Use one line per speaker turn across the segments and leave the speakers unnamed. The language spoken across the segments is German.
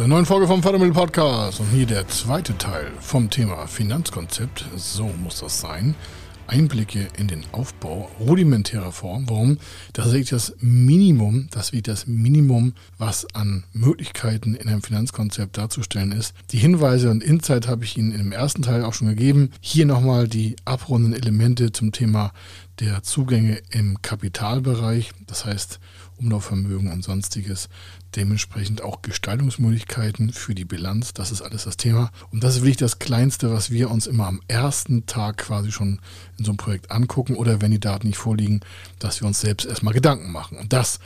zur neuen Folge vom Fördermittel Podcast und hier der zweite Teil vom Thema Finanzkonzept. So muss das sein. Einblicke in den Aufbau rudimentärer Form. Warum? Das wirklich das Minimum, das wird das Minimum, was an Möglichkeiten in einem Finanzkonzept darzustellen ist. Die Hinweise und Insight habe ich Ihnen im ersten Teil auch schon gegeben. Hier nochmal die abrundenden Elemente zum Thema der Zugänge im Kapitalbereich, das heißt Umlaufvermögen und sonstiges dementsprechend auch Gestaltungsmöglichkeiten für die Bilanz. Das ist alles das Thema. Und das ist wirklich das Kleinste, was wir uns immer am ersten Tag quasi schon in so einem Projekt angucken oder wenn die Daten nicht vorliegen, dass wir uns selbst erstmal Gedanken machen. Und das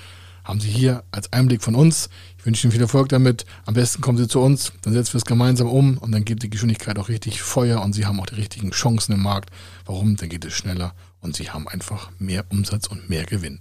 haben Sie hier als Einblick von uns. Ich wünsche Ihnen viel Erfolg damit. Am besten kommen Sie zu uns, dann setzen wir es gemeinsam um und dann geht die Geschwindigkeit auch richtig Feuer und Sie haben auch die richtigen Chancen im Markt. Warum? Dann geht es schneller und Sie haben einfach mehr Umsatz und mehr Gewinn.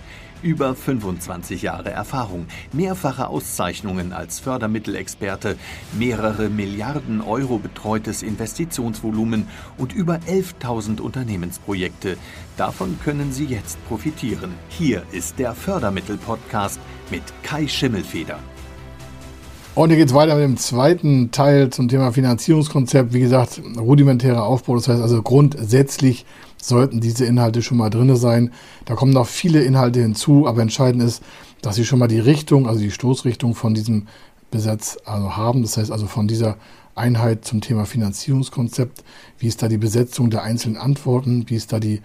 Über 25 Jahre Erfahrung, mehrfache Auszeichnungen als Fördermittelexperte, mehrere Milliarden Euro betreutes Investitionsvolumen und über 11.000 Unternehmensprojekte. Davon können Sie jetzt profitieren. Hier ist der Fördermittel-Podcast mit Kai Schimmelfeder.
Und hier geht es weiter mit dem zweiten Teil zum Thema Finanzierungskonzept. Wie gesagt, rudimentärer Aufbau, das heißt also grundsätzlich sollten diese Inhalte schon mal drin sein. Da kommen noch viele Inhalte hinzu, aber entscheidend ist, dass Sie schon mal die Richtung, also die Stoßrichtung von diesem Gesetz also haben. Das heißt also von dieser Einheit zum Thema Finanzierungskonzept. Wie ist da die Besetzung der einzelnen Antworten? Wie ist da die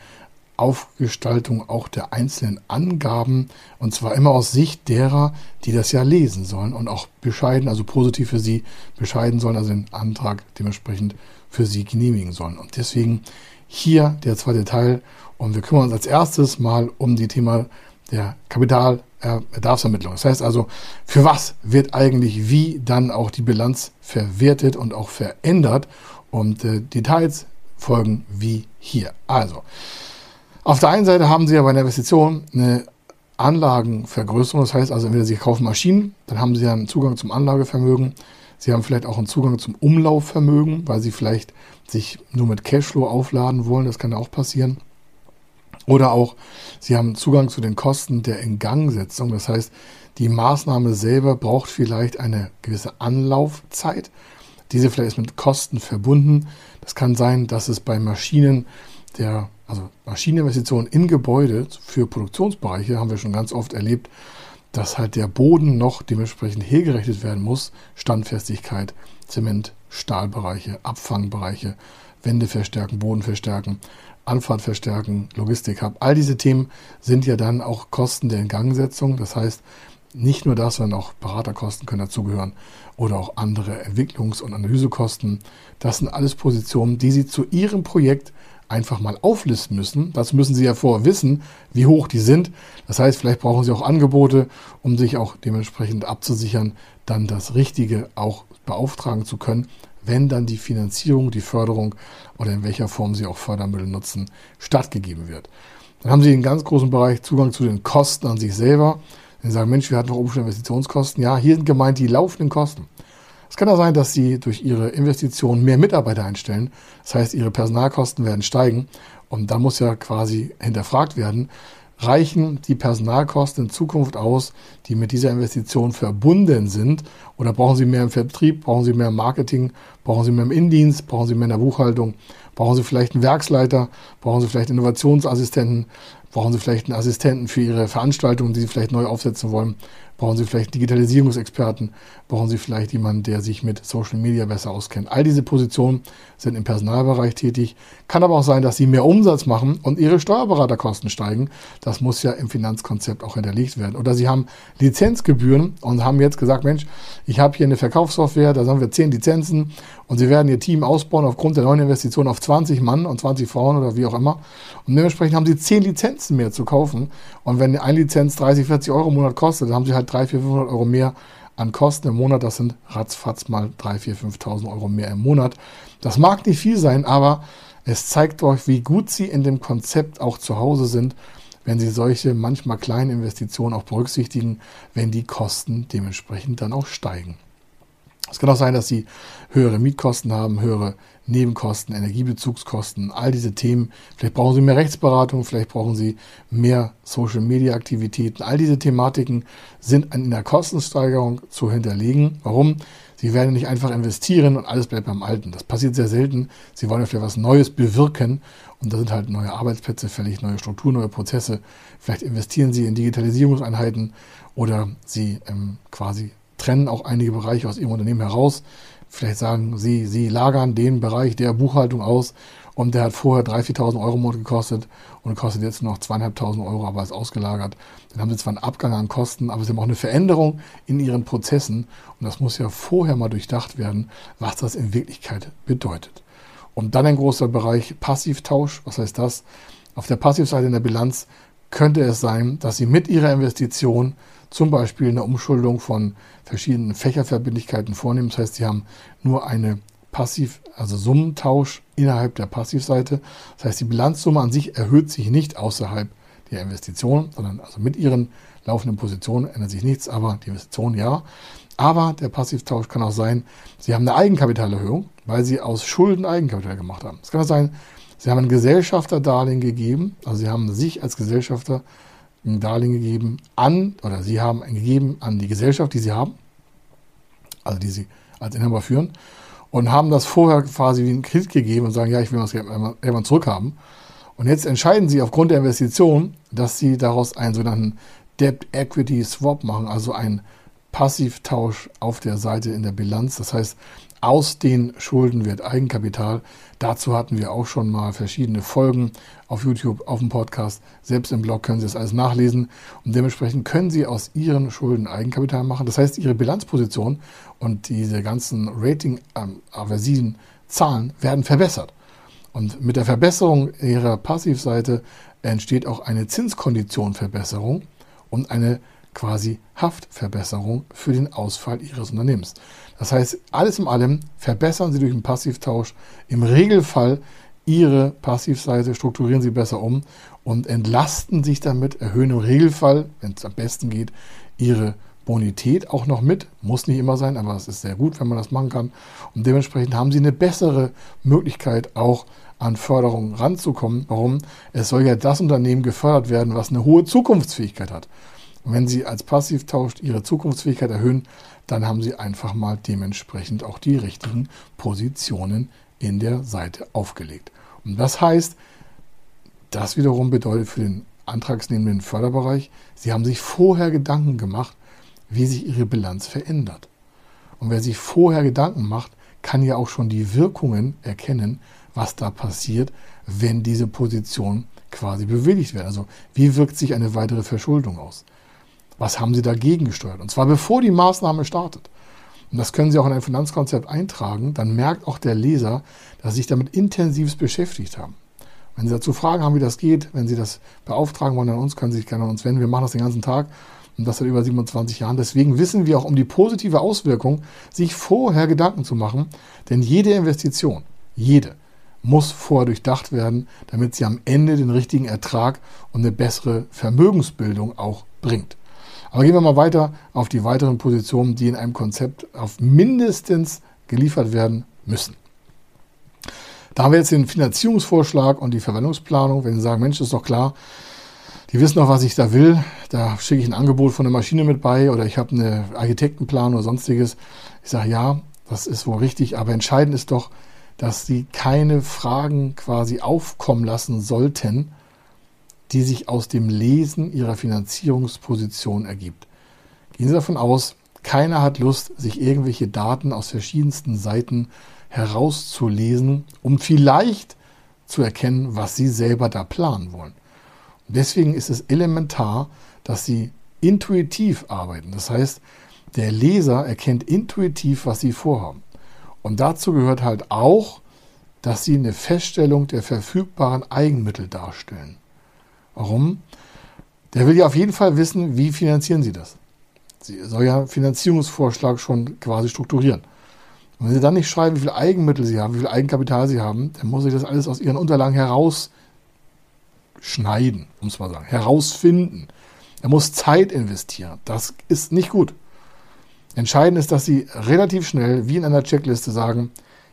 Aufgestaltung auch der einzelnen Angaben? Und zwar immer aus Sicht derer, die das ja lesen sollen und auch bescheiden, also positiv für sie bescheiden sollen, also den Antrag dementsprechend für sie genehmigen sollen. Und deswegen hier der zweite Teil und wir kümmern uns als erstes mal um die Thema der Kapitalbedarfsermittlung. Das heißt also, für was wird eigentlich wie dann auch die Bilanz verwertet und auch verändert und äh, Details folgen wie hier. Also, auf der einen Seite haben Sie ja bei einer Investition eine Anlagenvergrößerung. Das heißt also, entweder Sie kaufen Maschinen, dann haben Sie ja einen Zugang zum Anlagevermögen. Sie haben vielleicht auch einen Zugang zum Umlaufvermögen, weil Sie vielleicht sich nur mit Cashflow aufladen wollen. Das kann auch passieren. Oder auch, Sie haben Zugang zu den Kosten der Ingangsetzung. Das heißt, die Maßnahme selber braucht vielleicht eine gewisse Anlaufzeit. Diese vielleicht ist mit Kosten verbunden. Das kann sein, dass es bei Maschinen der, also Maschineninvestitionen in Gebäude für Produktionsbereiche haben wir schon ganz oft erlebt, dass halt der Boden noch dementsprechend hergerechnet werden muss. Standfestigkeit, Zement, Stahlbereiche, Abfangbereiche, Wände verstärken, Boden verstärken, Anfahrt verstärken, Logistik haben. All diese Themen sind ja dann auch Kosten der Ingangsetzung. Das heißt, nicht nur das, sondern auch Beraterkosten können dazugehören oder auch andere Entwicklungs- und Analysekosten. Das sind alles Positionen, die Sie zu Ihrem Projekt einfach mal auflisten müssen. Das müssen Sie ja vorher wissen, wie hoch die sind. Das heißt, vielleicht brauchen Sie auch Angebote, um sich auch dementsprechend abzusichern, dann das Richtige auch beauftragen zu können, wenn dann die Finanzierung, die Förderung oder in welcher Form Sie auch Fördermittel nutzen, stattgegeben wird. Dann haben Sie einen ganz großen Bereich Zugang zu den Kosten an sich selber. Wenn Sie sagen, Mensch, wir hatten noch oben Investitionskosten. Ja, hier sind gemeint die laufenden Kosten. Es kann auch sein, dass Sie durch Ihre Investitionen mehr Mitarbeiter einstellen. Das heißt, Ihre Personalkosten werden steigen. Und da muss ja quasi hinterfragt werden, reichen die Personalkosten in Zukunft aus, die mit dieser Investition verbunden sind? Oder brauchen Sie mehr im Vertrieb, brauchen Sie mehr im Marketing, brauchen Sie mehr im Indienst, brauchen Sie mehr in der Buchhaltung, brauchen Sie vielleicht einen Werksleiter, brauchen Sie vielleicht Innovationsassistenten, brauchen Sie vielleicht einen Assistenten für Ihre Veranstaltung, die Sie vielleicht neu aufsetzen wollen, Brauchen Sie vielleicht Digitalisierungsexperten? Brauchen Sie vielleicht jemanden, der sich mit Social Media besser auskennt? All diese Positionen sind im Personalbereich tätig. Kann aber auch sein, dass Sie mehr Umsatz machen und Ihre Steuerberaterkosten steigen. Das muss ja im Finanzkonzept auch hinterlegt werden. Oder Sie haben Lizenzgebühren und haben jetzt gesagt, Mensch, ich habe hier eine Verkaufssoftware, da haben wir zehn Lizenzen und Sie werden Ihr Team ausbauen aufgrund der neuen Investition auf 20 Mann und 20 Frauen oder wie auch immer. Und dementsprechend haben Sie zehn Lizenzen mehr zu kaufen. Und wenn eine Lizenz 30, 40 Euro im Monat kostet, dann haben Sie halt 300, 400, 500 Euro mehr an Kosten im Monat. Das sind ratzfatz mal 3, 4, 5.000 Euro mehr im Monat. Das mag nicht viel sein, aber es zeigt euch, wie gut Sie in dem Konzept auch zu Hause sind, wenn Sie solche manchmal kleinen Investitionen auch berücksichtigen, wenn die Kosten dementsprechend dann auch steigen. Es kann auch sein, dass Sie höhere Mietkosten haben, höhere Nebenkosten, Energiebezugskosten, all diese Themen. Vielleicht brauchen Sie mehr Rechtsberatung, vielleicht brauchen Sie mehr Social-Media-Aktivitäten. All diese Thematiken sind in der Kostensteigerung zu hinterlegen. Warum? Sie werden nicht einfach investieren und alles bleibt beim Alten. Das passiert sehr selten. Sie wollen vielleicht was Neues bewirken und da sind halt neue Arbeitsplätze fällig, neue Strukturen, neue Prozesse. Vielleicht investieren Sie in Digitalisierungseinheiten oder Sie ähm, quasi trennen auch einige Bereiche aus Ihrem Unternehmen heraus. Vielleicht sagen Sie, Sie lagern den Bereich der Buchhaltung aus und der hat vorher 3.000, 4.000 Euro im Monat gekostet und kostet jetzt noch 2.500 Euro, aber ist ausgelagert. Dann haben Sie zwar einen Abgang an Kosten, aber Sie haben auch eine Veränderung in Ihren Prozessen und das muss ja vorher mal durchdacht werden, was das in Wirklichkeit bedeutet. Und dann ein großer Bereich Passivtausch. Was heißt das? Auf der Passivseite in der Bilanz könnte es sein, dass Sie mit Ihrer Investition zum Beispiel eine Umschuldung von verschiedenen Fächerverbindlichkeiten vornehmen. Das heißt, Sie haben nur eine Passiv, also Summentausch innerhalb der Passivseite. Das heißt, die Bilanzsumme an sich erhöht sich nicht außerhalb der Investition, sondern also mit Ihren laufenden Positionen ändert sich nichts, aber die Investition ja. Aber der Passivtausch kann auch sein, Sie haben eine Eigenkapitalerhöhung, weil Sie aus Schulden Eigenkapital gemacht haben. Es kann auch sein, Sie haben ein Gesellschafterdarlehen gegeben, also Sie haben sich als Gesellschafter ein Darlehen gegeben an, oder Sie haben gegeben an die Gesellschaft, die Sie haben, also die Sie als Inhaber führen, und haben das vorher quasi wie einen Kredit gegeben und sagen, ja, ich will das irgendwann zurückhaben. Und jetzt entscheiden Sie aufgrund der Investition, dass Sie daraus einen sogenannten Debt Equity Swap machen, also einen Passivtausch auf der Seite in der Bilanz. Das heißt, aus den Schulden wird Eigenkapital. Dazu hatten wir auch schon mal verschiedene Folgen auf YouTube, auf dem Podcast. Selbst im Blog können Sie das alles nachlesen. Und dementsprechend können Sie aus Ihren Schulden Eigenkapital machen. Das heißt, Ihre Bilanzposition und diese ganzen Rating-aversiven Zahlen werden verbessert. Und mit der Verbesserung Ihrer Passivseite entsteht auch eine Zinskonditionverbesserung und eine quasi Haftverbesserung für den Ausfall Ihres Unternehmens. Das heißt, alles in allem verbessern Sie durch den Passivtausch im Regelfall Ihre Passivseite, strukturieren Sie besser um und entlasten sich damit, erhöhen im Regelfall, wenn es am besten geht, Ihre Bonität auch noch mit. Muss nicht immer sein, aber es ist sehr gut, wenn man das machen kann. Und dementsprechend haben Sie eine bessere Möglichkeit, auch an Förderung ranzukommen. Warum? Es soll ja das Unternehmen gefördert werden, was eine hohe Zukunftsfähigkeit hat. Und wenn Sie als Passivtausch Ihre Zukunftsfähigkeit erhöhen, dann haben Sie einfach mal dementsprechend auch die richtigen Positionen in der Seite aufgelegt. Und das heißt, das wiederum bedeutet für den antragsnehmenden Förderbereich, Sie haben sich vorher Gedanken gemacht, wie sich Ihre Bilanz verändert. Und wer sich vorher Gedanken macht, kann ja auch schon die Wirkungen erkennen, was da passiert, wenn diese Positionen quasi bewilligt werden. Also wie wirkt sich eine weitere Verschuldung aus? Was haben Sie dagegen gesteuert? Und zwar bevor die Maßnahme startet. Und das können Sie auch in ein Finanzkonzept eintragen. Dann merkt auch der Leser, dass Sie sich damit intensiv beschäftigt haben. Wenn Sie dazu Fragen haben, wie das geht, wenn Sie das beauftragen wollen an uns, können Sie sich gerne an uns wenden. Wir machen das den ganzen Tag und das seit über 27 Jahren. Deswegen wissen wir auch um die positive Auswirkung, sich vorher Gedanken zu machen. Denn jede Investition, jede, muss vorher durchdacht werden, damit sie am Ende den richtigen Ertrag und eine bessere Vermögensbildung auch bringt. Aber gehen wir mal weiter auf die weiteren Positionen, die in einem Konzept auf mindestens geliefert werden müssen. Da haben wir jetzt den Finanzierungsvorschlag und die Verwendungsplanung. Wenn Sie sagen, Mensch, ist doch klar, die wissen doch, was ich da will. Da schicke ich ein Angebot von der Maschine mit bei oder ich habe eine Architektenplan oder sonstiges. Ich sage, ja, das ist wohl richtig, aber entscheidend ist doch, dass Sie keine Fragen quasi aufkommen lassen sollten, die sich aus dem Lesen ihrer Finanzierungsposition ergibt. Gehen Sie davon aus, keiner hat Lust, sich irgendwelche Daten aus verschiedensten Seiten herauszulesen, um vielleicht zu erkennen, was Sie selber da planen wollen. Und deswegen ist es elementar, dass Sie intuitiv arbeiten. Das heißt, der Leser erkennt intuitiv, was Sie vorhaben. Und dazu gehört halt auch, dass Sie eine Feststellung der verfügbaren Eigenmittel darstellen. Warum? Der will ja auf jeden Fall wissen, wie finanzieren Sie das. Sie soll ja Finanzierungsvorschlag schon quasi strukturieren. Und wenn Sie dann nicht schreiben, wie viel Eigenmittel Sie haben, wie viel Eigenkapital Sie haben, dann muss ich das alles aus Ihren Unterlagen herausschneiden, muss man sagen, herausfinden. Er muss Zeit investieren. Das ist nicht gut. Entscheidend ist, dass Sie relativ schnell, wie in einer Checkliste, sagen,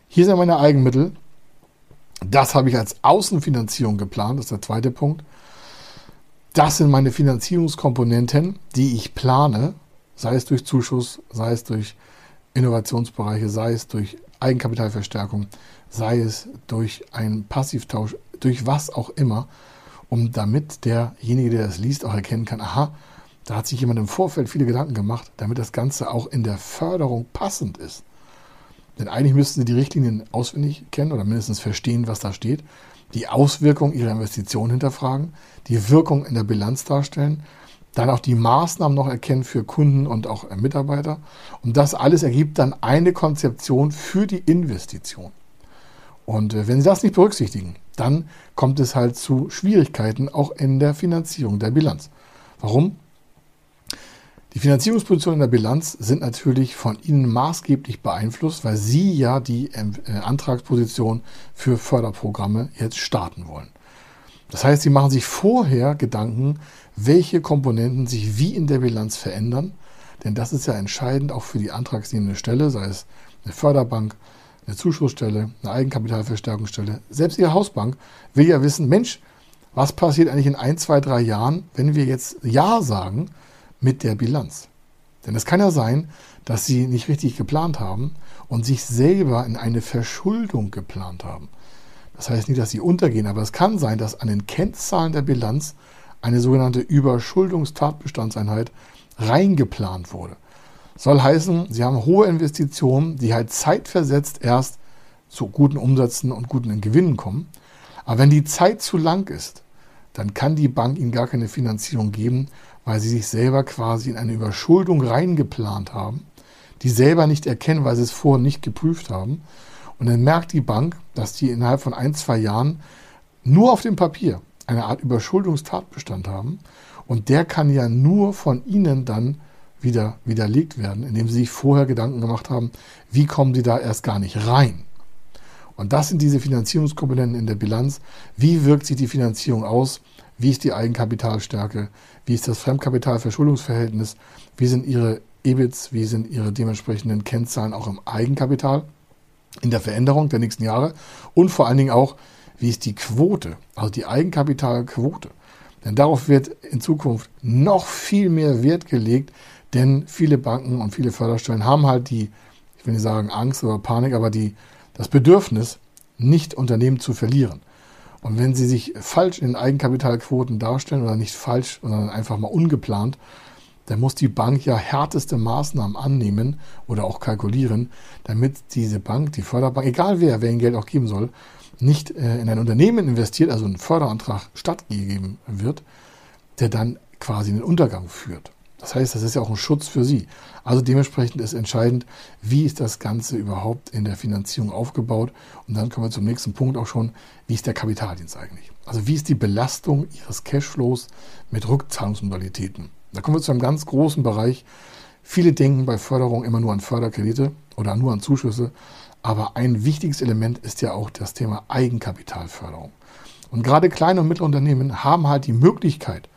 hier sind meine Eigenmittel, das habe ich als Außenfinanzierung geplant, das ist der zweite Punkt. Das sind meine Finanzierungskomponenten, die ich plane, sei es durch Zuschuss, sei es durch Innovationsbereiche, sei es durch Eigenkapitalverstärkung, sei es durch einen Passivtausch, durch was auch immer, um damit derjenige, der das liest, auch erkennen kann, aha, da hat sich jemand im Vorfeld viele Gedanken gemacht, damit das Ganze auch in der Förderung passend ist. Denn eigentlich müssten Sie die Richtlinien auswendig kennen oder mindestens verstehen, was da steht, die Auswirkung Ihrer Investition hinterfragen, die Wirkung in der Bilanz darstellen, dann auch die Maßnahmen noch erkennen für Kunden und auch Mitarbeiter. Und das alles ergibt dann eine Konzeption für die Investition. Und äh, wenn Sie das nicht berücksichtigen, dann kommt es halt zu Schwierigkeiten auch in der Finanzierung der Bilanz. Warum? Die Finanzierungspositionen in der Bilanz sind natürlich von Ihnen maßgeblich beeinflusst, weil Sie ja die ähm, äh, Antragsposition für Förderprogramme jetzt starten wollen. Das heißt, Sie machen sich vorher Gedanken, welche Komponenten sich wie in der Bilanz verändern, denn das ist ja entscheidend auch für die antragsnehmende Stelle, sei es eine Förderbank, eine Zuschussstelle, eine Eigenkapitalverstärkungsstelle. Selbst Ihre Hausbank will ja wissen, Mensch, was passiert eigentlich in ein, zwei, drei Jahren, wenn wir jetzt Ja sagen mit der Bilanz. Denn es kann ja sein, dass sie nicht richtig geplant haben und sich selber in eine Verschuldung geplant haben. Das heißt nicht, dass sie untergehen, aber es kann sein, dass an den Kennzahlen der Bilanz eine sogenannte Überschuldungstatbestandseinheit reingeplant wurde. Soll heißen, sie haben hohe Investitionen, die halt zeitversetzt erst zu guten Umsätzen und guten Gewinnen kommen. Aber wenn die Zeit zu lang ist, dann kann die Bank ihnen gar keine Finanzierung geben weil sie sich selber quasi in eine Überschuldung reingeplant haben, die selber nicht erkennen, weil sie es vorher nicht geprüft haben. Und dann merkt die Bank, dass die innerhalb von ein, zwei Jahren nur auf dem Papier eine Art Überschuldungstatbestand haben. Und der kann ja nur von ihnen dann wieder widerlegt werden, indem sie sich vorher Gedanken gemacht haben, wie kommen sie da erst gar nicht rein. Und das sind diese Finanzierungskomponenten in der Bilanz. Wie wirkt sich die Finanzierung aus? Wie ist die Eigenkapitalstärke? Wie ist das Fremdkapitalverschuldungsverhältnis? Wie sind Ihre EBITs? Wie sind Ihre dementsprechenden Kennzahlen auch im Eigenkapital in der Veränderung der nächsten Jahre? Und vor allen Dingen auch, wie ist die Quote, also die Eigenkapitalquote? Denn darauf wird in Zukunft noch viel mehr Wert gelegt, denn viele Banken und viele Förderstellen haben halt die, ich will nicht sagen Angst oder Panik, aber die, das Bedürfnis, nicht Unternehmen zu verlieren. Und wenn sie sich falsch in Eigenkapitalquoten darstellen oder nicht falsch, sondern einfach mal ungeplant, dann muss die Bank ja härteste Maßnahmen annehmen oder auch kalkulieren, damit diese Bank, die Förderbank, egal wer, wer ihnen Geld auch geben soll, nicht äh, in ein Unternehmen investiert, also ein Förderantrag stattgegeben wird, der dann quasi in den Untergang führt. Das heißt, das ist ja auch ein Schutz für Sie. Also dementsprechend ist entscheidend, wie ist das Ganze überhaupt in der Finanzierung aufgebaut. Und dann kommen wir zum nächsten Punkt auch schon, wie ist der Kapitaldienst eigentlich? Also wie ist die Belastung Ihres Cashflows mit Rückzahlungsmodalitäten? Da kommen wir zu einem ganz großen Bereich. Viele denken bei Förderung immer nur an Förderkredite oder nur an Zuschüsse. Aber ein wichtiges Element ist ja auch das Thema Eigenkapitalförderung. Und gerade kleine und mittlere Unternehmen haben halt die Möglichkeit,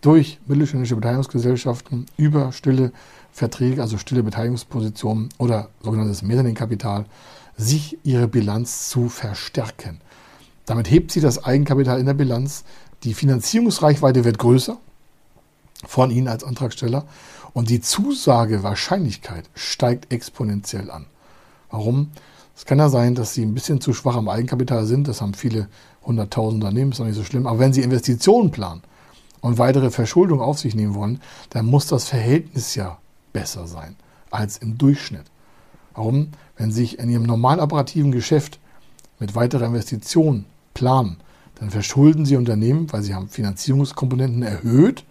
durch mittelständische Beteiligungsgesellschaften über stille Verträge, also stille Beteiligungspositionen oder sogenanntes Mezzaninkapital, sich ihre Bilanz zu verstärken. Damit hebt sie das Eigenkapital in der Bilanz, die Finanzierungsreichweite wird größer von Ihnen als Antragsteller und die Zusagewahrscheinlichkeit steigt exponentiell an. Warum? Es kann ja sein, dass Sie ein bisschen zu schwach am Eigenkapital sind, das haben viele hunderttausend Unternehmen, ist noch nicht so schlimm, aber wenn Sie Investitionen planen, und weitere Verschuldung auf sich nehmen wollen, dann muss das Verhältnis ja besser sein als im Durchschnitt. Warum? Wenn Sie sich in Ihrem normalen operativen Geschäft mit weiterer Investition planen, dann verschulden Sie Unternehmen, weil Sie haben Finanzierungskomponenten erhöht.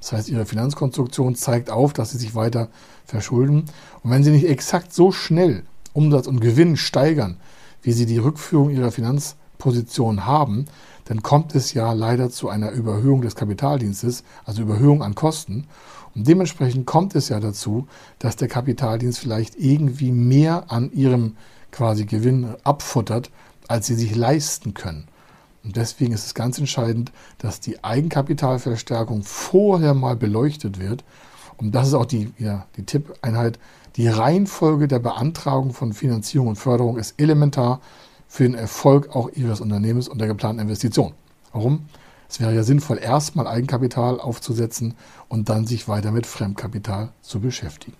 Das heißt, Ihre Finanzkonstruktion zeigt auf, dass Sie sich weiter verschulden. Und wenn Sie nicht exakt so schnell Umsatz und Gewinn steigern, wie Sie die Rückführung Ihrer Finanzkonstruktion Position haben, dann kommt es ja leider zu einer Überhöhung des Kapitaldienstes, also Überhöhung an Kosten. Und dementsprechend kommt es ja dazu, dass der Kapitaldienst vielleicht irgendwie mehr an ihrem quasi Gewinn abfuttert, als sie sich leisten können. Und deswegen ist es ganz entscheidend, dass die Eigenkapitalverstärkung vorher mal beleuchtet wird. Und das ist auch die, ja, die Tippeinheit. Die Reihenfolge der Beantragung von Finanzierung und Förderung ist elementar für den Erfolg auch Ihres Unternehmens und der geplanten Investition. Warum? Es wäre ja sinnvoll, erstmal Eigenkapital aufzusetzen und dann sich weiter mit Fremdkapital zu beschäftigen.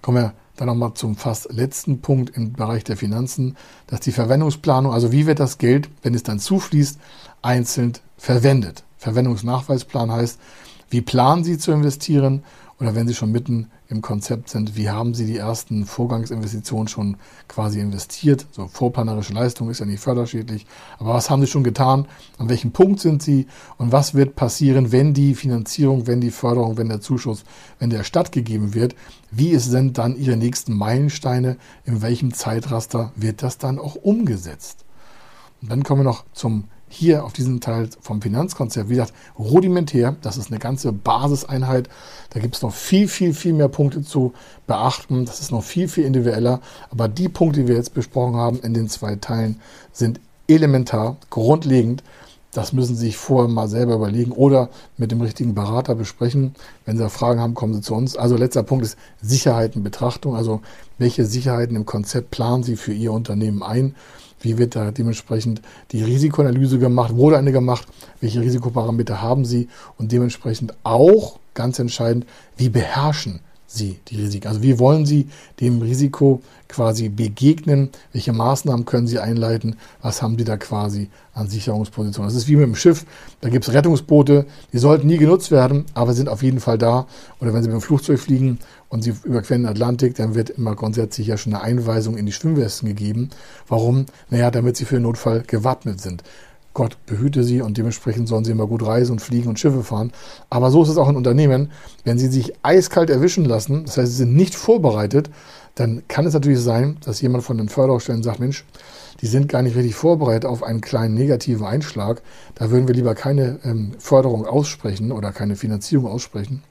Kommen wir dann nochmal zum fast letzten Punkt im Bereich der Finanzen, dass die Verwendungsplanung, also wie wird das Geld, wenn es dann zufließt, einzeln verwendet. Verwendungsnachweisplan heißt, wie planen Sie zu investieren oder wenn Sie schon mitten im Konzept sind, wie haben Sie die ersten Vorgangsinvestitionen schon quasi investiert? So vorplanerische Leistung ist ja nicht förderschädlich, aber was haben Sie schon getan? An welchem Punkt sind Sie? Und was wird passieren, wenn die Finanzierung, wenn die Förderung, wenn der Zuschuss, wenn der stattgegeben wird? Wie sind dann Ihre nächsten Meilensteine? In welchem Zeitraster wird das dann auch umgesetzt? Und dann kommen wir noch zum hier auf diesem Teil vom Finanzkonzept, wie gesagt, rudimentär. Das ist eine ganze Basiseinheit. Da gibt es noch viel, viel, viel mehr Punkte zu beachten. Das ist noch viel, viel individueller. Aber die Punkte, die wir jetzt besprochen haben in den zwei Teilen, sind elementar, grundlegend. Das müssen Sie sich vorher mal selber überlegen oder mit dem richtigen Berater besprechen. Wenn Sie Fragen haben, kommen Sie zu uns. Also letzter Punkt ist Sicherheitenbetrachtung. Also welche Sicherheiten im Konzept planen Sie für Ihr Unternehmen ein? Wie wird da dementsprechend die Risikoanalyse gemacht? Wurde eine gemacht? Welche Risikoparameter haben Sie? Und dementsprechend auch, ganz entscheidend, wie beherrschen Sie die Risiken? Also wie wollen Sie dem Risiko quasi begegnen? Welche Maßnahmen können Sie einleiten? Was haben Sie da quasi an Sicherungspositionen? Das ist wie mit dem Schiff. Da gibt es Rettungsboote, die sollten nie genutzt werden, aber sind auf jeden Fall da. Oder wenn Sie mit dem Flugzeug fliegen und Sie überqueren den Atlantik, dann wird immer grundsätzlich ja schon eine Einweisung in die Schwimmwesten gegeben. Warum? Naja, damit Sie für den Notfall gewappnet sind. Gott behüte sie und dementsprechend sollen sie immer gut reisen und fliegen und Schiffe fahren. Aber so ist es auch in Unternehmen. Wenn sie sich eiskalt erwischen lassen, das heißt, sie sind nicht vorbereitet, dann kann es natürlich sein, dass jemand von den Förderstellen sagt, Mensch, die sind gar nicht richtig vorbereitet auf einen kleinen negativen Einschlag. Da würden wir lieber keine ähm, Förderung aussprechen oder keine Finanzierung aussprechen,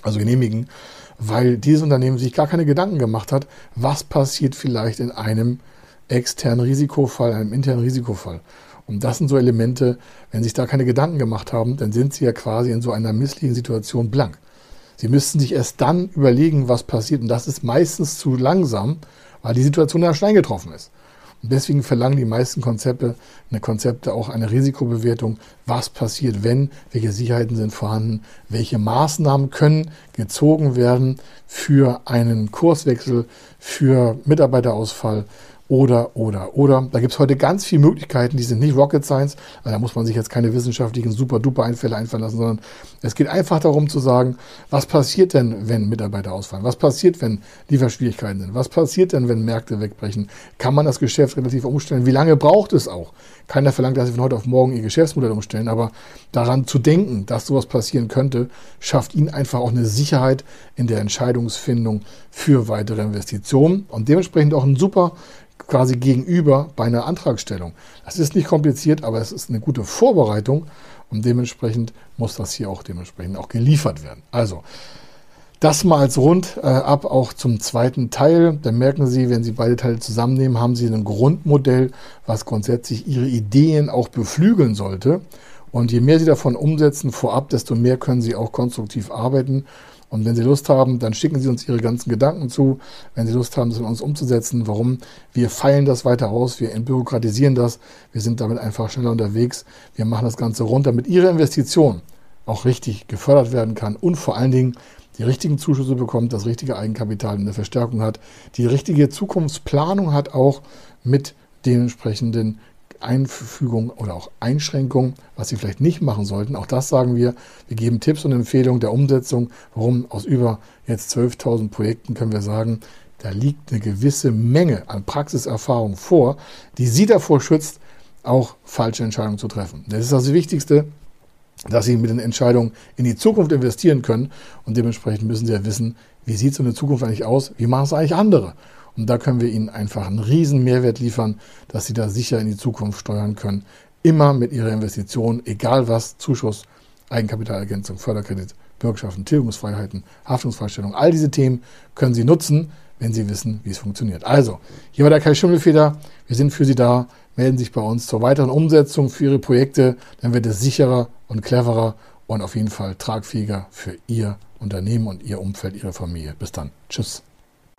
also genehmigen, weil dieses Unternehmen sich gar keine Gedanken gemacht hat, was passiert vielleicht in einem externen Risikofall, einem internen Risikofall. Und das sind so Elemente, wenn Sie sich da keine Gedanken gemacht haben, dann sind Sie ja quasi in so einer misslichen Situation blank. Sie müssten sich erst dann überlegen, was passiert. Und das ist meistens zu langsam, weil die Situation ja schon eingetroffen ist. Und deswegen verlangen die meisten Konzepte, eine Konzepte auch eine Risikobewertung. Was passiert, wenn? Welche Sicherheiten sind vorhanden? Welche Maßnahmen können gezogen werden für einen Kurswechsel, für Mitarbeiterausfall? Oder, oder, oder. Da gibt es heute ganz viele Möglichkeiten, die sind nicht Rocket Science. Also da muss man sich jetzt keine wissenschaftlichen super-duper-Einfälle einfallen lassen, sondern es geht einfach darum zu sagen, was passiert denn, wenn Mitarbeiter ausfallen? Was passiert, wenn Lieferschwierigkeiten sind? Was passiert denn, wenn Märkte wegbrechen? Kann man das Geschäft relativ umstellen? Wie lange braucht es auch? Keiner verlangt, dass sie von heute auf morgen ihr Geschäftsmodell umstellen, aber daran zu denken, dass sowas passieren könnte, schafft ihnen einfach auch eine Sicherheit in der Entscheidungsfindung für weitere Investitionen und dementsprechend auch ein super quasi gegenüber bei einer Antragstellung. Das ist nicht kompliziert, aber es ist eine gute Vorbereitung und dementsprechend muss das hier auch dementsprechend auch geliefert werden. Also, das mal als Rund äh, ab auch zum zweiten Teil. Dann merken Sie, wenn Sie beide Teile zusammennehmen, haben Sie ein Grundmodell, was grundsätzlich Ihre Ideen auch beflügeln sollte. Und je mehr Sie davon umsetzen vorab, desto mehr können Sie auch konstruktiv arbeiten. Und wenn Sie Lust haben, dann schicken Sie uns Ihre ganzen Gedanken zu. Wenn Sie Lust haben, das in uns umzusetzen, warum? Wir feilen das weiter aus, wir entbürokratisieren das, wir sind damit einfach schneller unterwegs. Wir machen das Ganze rund, damit Ihre Investition auch richtig gefördert werden kann und vor allen Dingen die richtigen Zuschüsse bekommt, das richtige Eigenkapital in der Verstärkung hat, die richtige Zukunftsplanung hat auch mit den entsprechenden Einfügung oder auch Einschränkung, was Sie vielleicht nicht machen sollten. Auch das sagen wir. Wir geben Tipps und Empfehlungen der Umsetzung. Warum aus über jetzt 12.000 Projekten können wir sagen, da liegt eine gewisse Menge an Praxiserfahrung vor, die Sie davor schützt, auch falsche Entscheidungen zu treffen. Das ist also das Wichtigste, dass Sie mit den Entscheidungen in die Zukunft investieren können. Und dementsprechend müssen Sie ja wissen, wie sieht so eine Zukunft eigentlich aus? Wie machen es eigentlich andere? Und da können wir Ihnen einfach einen riesen Mehrwert liefern, dass Sie da sicher in die Zukunft steuern können. Immer mit Ihrer Investition, egal was, Zuschuss, Eigenkapitalergänzung, Förderkredit, Bürgschaften, Tilgungsfreiheiten, Haftungsfreistellung, all diese Themen können Sie nutzen, wenn Sie wissen, wie es funktioniert. Also, hier war der Kai Schimmelfeder. Wir sind für Sie da. Melden Sie sich bei uns zur weiteren Umsetzung für Ihre Projekte. Dann wird es sicherer und cleverer und auf jeden Fall tragfähiger für Ihr Unternehmen und Ihr Umfeld, Ihre Familie. Bis dann. Tschüss.